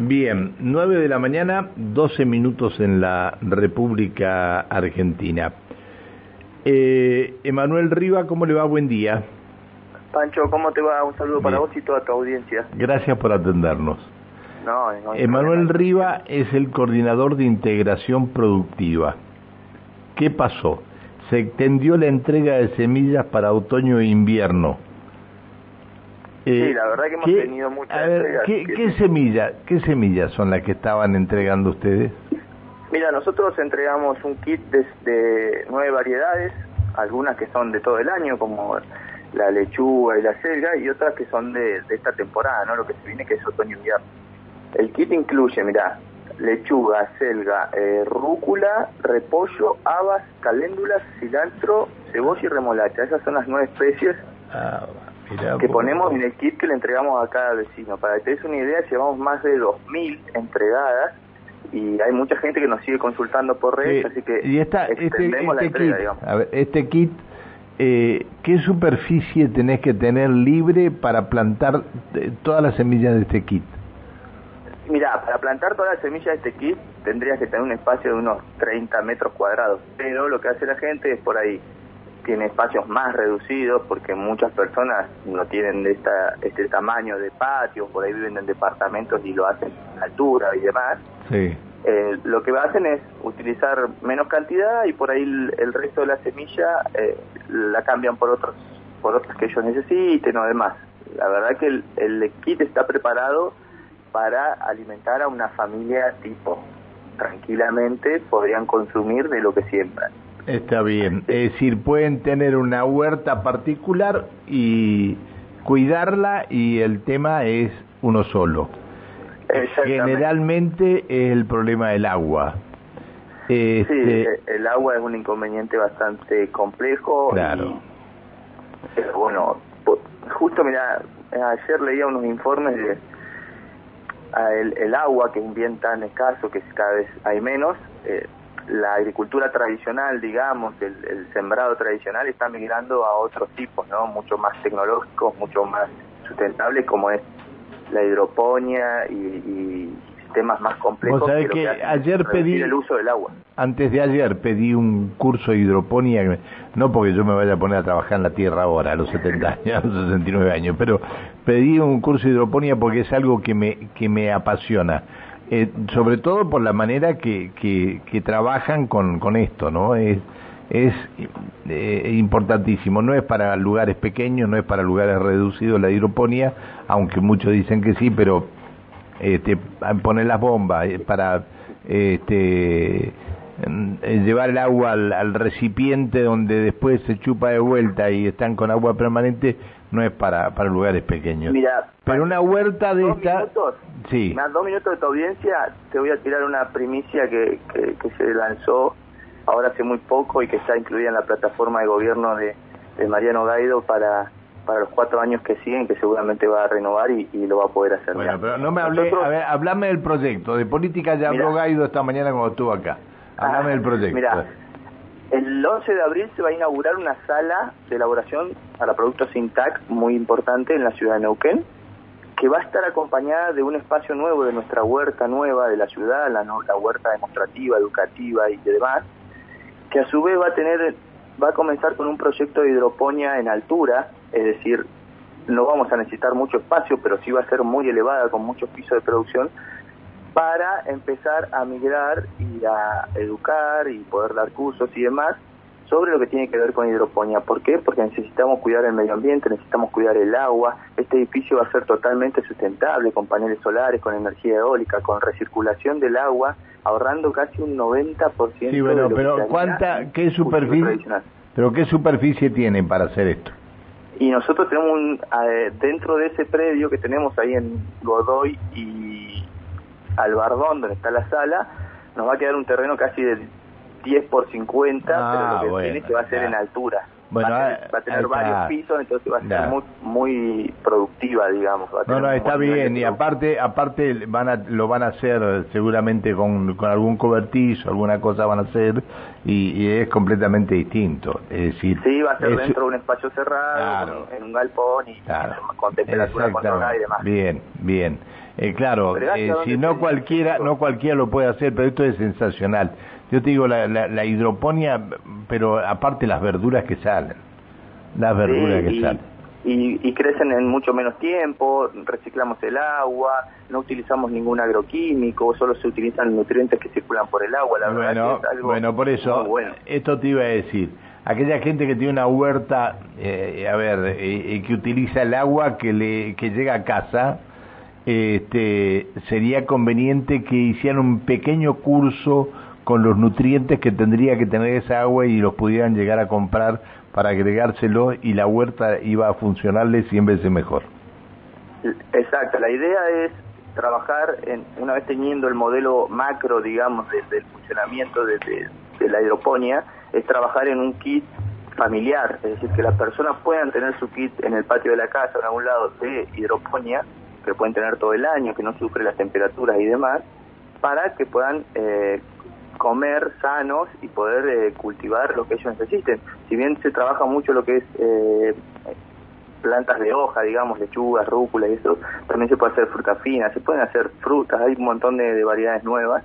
Bien, 9 de la mañana, 12 minutos en la República Argentina. Eh, Emanuel Riva, ¿cómo le va? Buen día. Pancho, ¿cómo te va? Un saludo para vos y toda tu audiencia. Gracias por atendernos. No, no Emanuel Riva es el coordinador de integración productiva. ¿Qué pasó? Se extendió la entrega de semillas para otoño e invierno sí, la verdad que hemos tenido muchas a ver, ¿qué, ¿qué, semilla, ¿Qué semillas son las que estaban entregando ustedes? Mira, nosotros entregamos un kit de, nueve variedades, algunas que son de todo el año, como la lechuga y la selga, y otras que son de, esta temporada, ¿no? Lo que se viene que es otoño-invierno. El kit incluye, mira, lechuga, selga, eh, rúcula, repollo, habas, caléndulas, cilantro, cebolla y remolacha. Esas son las nueve especies ah, que ponemos en el kit que le entregamos a cada vecino. Para que te des una idea, llevamos más de 2.000 entregadas y hay mucha gente que nos sigue consultando por redes, así que y esta, este, este, kit, A ver, este kit, eh, ¿qué superficie tenés que tener libre para plantar eh, todas las semillas de este kit? Mira, para plantar todas las semillas de este kit tendrías que tener un espacio de unos 30 metros cuadrados, pero lo que hace la gente es por ahí tiene espacios más reducidos porque muchas personas no tienen esta, este tamaño de patio, por ahí viven en departamentos y lo hacen a altura y demás. Sí. Eh, lo que hacen es utilizar menos cantidad y por ahí el, resto de la semilla eh, la cambian por otros por otros que ellos necesiten o demás. La verdad que el, el kit está preparado para alimentar a una familia tipo. Tranquilamente podrían consumir de lo que siembran. Está bien. Es decir, pueden tener una huerta particular y cuidarla y el tema es uno solo. Generalmente es el problema del agua. Este... Sí, el agua es un inconveniente bastante complejo. Claro. bueno, justo mira, ayer leía unos informes de el, el agua que es bien tan escaso que cada vez hay menos. Eh, la agricultura tradicional, digamos, el, sembrado tradicional está migrando a otros tipos, ¿no? Mucho más tecnológicos, mucho más sustentables, como es la hidroponía y, sistemas más complejos. que, ayer pedí el uso del agua. Antes de ayer pedí un curso de hidroponía, no porque yo me vaya a poner a trabajar en la tierra ahora, a los 70 años, a los 69 años, pero pedí un curso de hidroponía porque es algo que me, que me apasiona eh, sobre todo por la manera que, que, trabajan con, con esto, ¿no? Es, es eh, importantísimo, no es para lugares pequeños, no es para lugares reducidos la hidroponía, aunque muchos dicen que sí, pero este, poner las bombas eh, para este, llevar el agua al, recipiente donde después se chupa de vuelta y están con agua permanente, no es para, para lugares pequeños. Mira, pero una huerta de esta... Sí. Más dos minutos de tu audiencia, te voy a tirar una primicia que, que, se lanzó ahora hace muy poco y que está incluida en la plataforma de gobierno de, Mariano Gaido para para los cuatro años que siguen, que seguramente va a renovar y, lo va a poder hacer. Bueno, pero no me hablé, a ver, hablame del proyecto, de política ya habló Gaido esta mañana cuando estuvo acá. Hablame del proyecto. Mira, el 11 de abril se va a inaugurar una sala de elaboración para productos Sintac muy importante en la ciudad de Neuquén, que va a estar acompañada de un espacio nuevo de nuestra huerta nueva de la ciudad, la, la huerta demostrativa, educativa y demás, que a su vez va a tener, va a comenzar con un proyecto de hidroponía en altura, es decir, no vamos a necesitar mucho espacio, pero sí va a ser muy elevada con muchos pisos de producción para empezar a migrar y a educar y poder dar cursos y demás sobre lo que tiene que ver con hidroponía. ¿Por qué? Porque necesitamos cuidar el medio ambiente, necesitamos cuidar el agua. Este edificio va a ser totalmente sustentable con paneles solares, con energía eólica, con recirculación del agua, ahorrando casi un 90% sí, bueno, de pero ¿cuánta, qué superficie, pero qué superficie tienen para hacer esto? Y nosotros tenemos un, dentro de ese predio que tenemos ahí en Godoy y Albardón, donde está la sala, nos va a quedar un terreno casi de 10 por 50, pero lo que tiene que va a ser en altura. Bueno, va, a tener, varios pisos, entonces va a ser muy, muy productiva, digamos. no, no, está bien, y aparte aparte van a, lo van a hacer seguramente con, con algún cobertizo, alguna cosa van a hacer, y, es completamente distinto. Es decir, sí, va a ser dentro de un espacio cerrado, en, un galpón, y con temperatura controlada y demás. Bien, bien. Eh, claro, eh, si no cualquiera, no cualquiera lo puede hacer, pero esto es sensacional. Yo te digo, la, la, hidroponía, pero aparte las verduras que salen, las verduras que salen. y, crecen en mucho menos tiempo, reciclamos el agua, no utilizamos ningún agroquímico, solo se utilizan nutrientes que circulan por el agua, la bueno, verdad es algo Bueno, por eso, esto te iba a decir, aquella gente que tiene una huerta, eh, a ver, eh, que utiliza el agua que, le, que llega a casa, este, sería conveniente que hicieran un pequeño curso con los nutrientes que tendría que tener esa agua y los pudieran llegar a comprar para agregárselo y la huerta iba a funcionarle 100 veces mejor. Exacto, la idea es trabajar, en, una vez teniendo el modelo macro, digamos, del funcionamiento de, la hidroponía, es trabajar en un kit familiar, es decir, que las personas puedan tener su kit en el patio de la casa, en algún lado de hidroponía, que pueden tener todo el año, que no sufre las temperaturas y demás, para que puedan eh, comer sanos y poder eh, cultivar lo que ellos necesiten. Si bien se trabaja mucho lo que es eh, plantas de hoja, digamos, lechugas, rúcula y eso, también se puede hacer fruta fina, se pueden hacer frutas, hay un montón de, variedades nuevas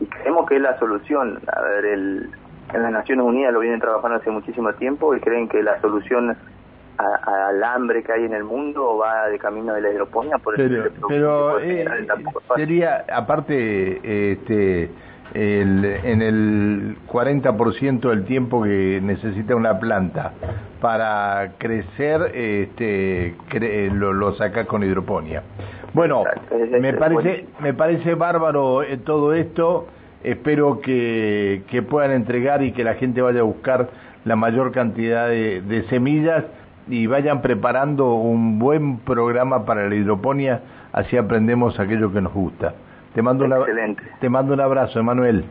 y creemos que es la solución. A ver, el, en las Naciones Unidas lo vienen trabajando hace muchísimo tiempo y creen que la solución al hambre que hay en el mundo va de camino de la hidroponía por pero, pero eh, sería aparte este el, en el 40% del tiempo que necesita una planta para crecer, este, lo, lo saca con hidroponía. Bueno, me parece, me parece bárbaro eh, todo esto. Espero que, que puedan entregar y que la gente vaya a buscar la mayor cantidad de, de semillas y vayan preparando un buen programa para la hidroponía, así aprendemos aquello que nos gusta. Te mando, Excelente. te mando un abrazo, Emanuel.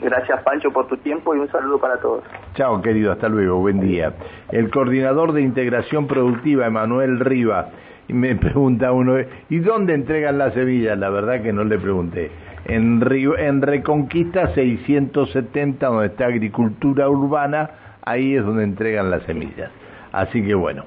Gracias, Pancho, por tu tiempo y un saludo para todos. Chao, querido, hasta luego, buen día. El coordinador de integración productiva, Emanuel Riva, me pregunta uno, ¿y dónde entregan las semillas? La verdad que no le pregunté. En, en Reconquista 670, donde está agricultura urbana, ahí es donde entregan las semillas. Así que bueno.